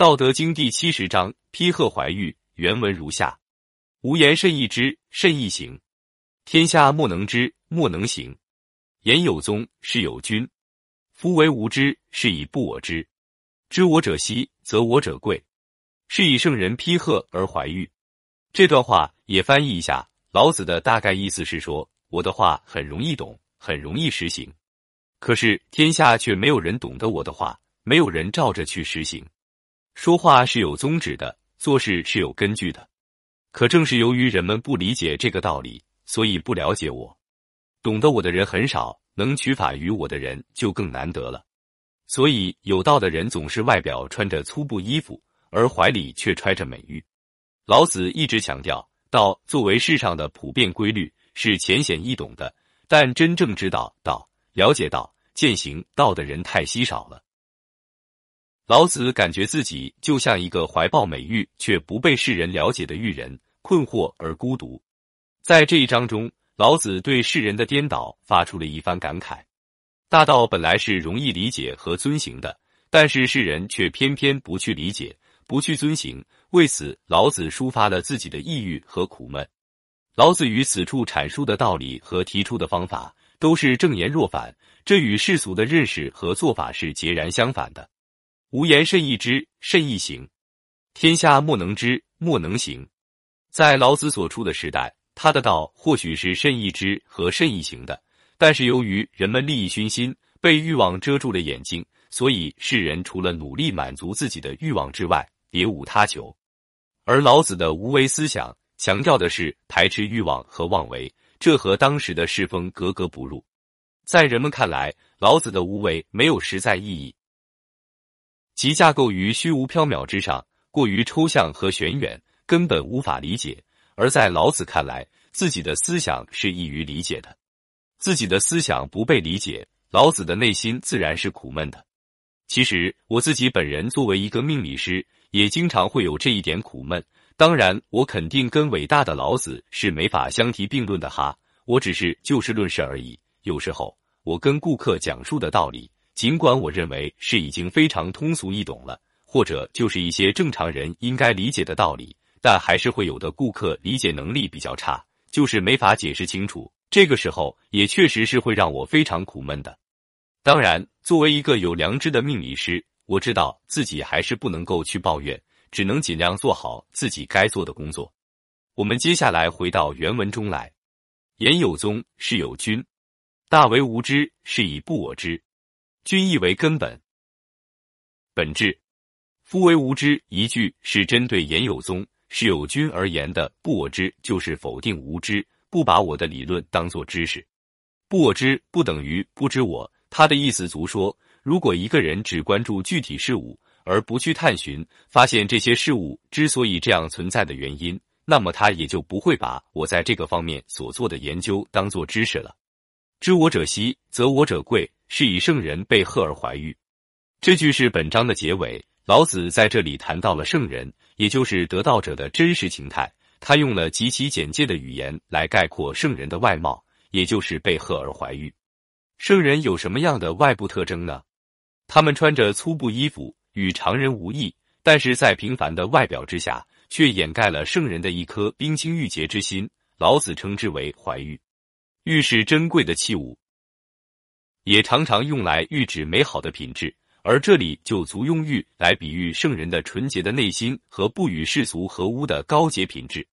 道德经第七十章：披贺怀玉。原文如下：无言甚易知，甚易行。天下莫能知，莫能行。言有宗，事有君。夫为无知，是以不我知。知我者希，则我者贵。是以圣人披贺而怀玉。这段话也翻译一下，老子的大概意思是说，我的话很容易懂，很容易实行。可是天下却没有人懂得我的话，没有人照着去实行。说话是有宗旨的，做事是有根据的。可正是由于人们不理解这个道理，所以不了解我。懂得我的人很少，能取法于我的人就更难得了。所以有道的人总是外表穿着粗布衣服，而怀里却揣着美玉。老子一直强调，道作为世上的普遍规律，是浅显易懂的。但真正知道道、了解道、践行道的人太稀少了。老子感觉自己就像一个怀抱美玉却不被世人了解的玉人，困惑而孤独。在这一章中，老子对世人的颠倒发出了一番感慨：大道本来是容易理解和遵行的，但是世人却偏偏不去理解、不去遵行。为此，老子抒发了自己的抑郁和苦闷。老子与此处阐述的道理和提出的方法都是正言若反，这与世俗的认识和做法是截然相反的。无言甚易知，甚易行。天下莫能知，莫能行。在老子所处的时代，他的道或许是甚易知和甚易行的，但是由于人们利益熏心，被欲望遮住了眼睛，所以世人除了努力满足自己的欲望之外，别无他求。而老子的无为思想强调的是排斥欲望和妄为，这和当时的世风格格不入。在人们看来，老子的无为没有实在意义。其架构于虚无缥缈之上，过于抽象和玄远，根本无法理解。而在老子看来，自己的思想是易于理解的。自己的思想不被理解，老子的内心自然是苦闷的。其实我自己本人作为一个命理师，也经常会有这一点苦闷。当然，我肯定跟伟大的老子是没法相提并论的哈。我只是就事论事而已。有时候，我跟顾客讲述的道理。尽管我认为是已经非常通俗易懂了，或者就是一些正常人应该理解的道理，但还是会有的顾客理解能力比较差，就是没法解释清楚。这个时候也确实是会让我非常苦闷的。当然，作为一个有良知的命理师，我知道自己还是不能够去抱怨，只能尽量做好自己该做的工作。我们接下来回到原文中来：言有宗，是有君。大为无知，是以不我知。君亦为根本，本质。夫为无知一句是针对言有宗是有君而言的。不我知就是否定无知，不把我的理论当作知识。不我知不等于不知我。他的意思足说，如果一个人只关注具体事物，而不去探寻、发现这些事物之所以这样存在的原因，那么他也就不会把我在这个方面所做的研究当作知识了。知我者希，则我者贵。是以圣人被贺而怀玉，这句是本章的结尾。老子在这里谈到了圣人，也就是得道者的真实形态。他用了极其简洁的语言来概括圣人的外貌，也就是被贺而怀玉。圣人有什么样的外部特征呢？他们穿着粗布衣服，与常人无异，但是在平凡的外表之下，却掩盖了圣人的一颗冰清玉洁之心。老子称之为怀玉。玉是珍贵的器物。也常常用来喻指美好的品质，而这里就足用玉来比喻圣人的纯洁的内心和不与世俗合污的高洁品质。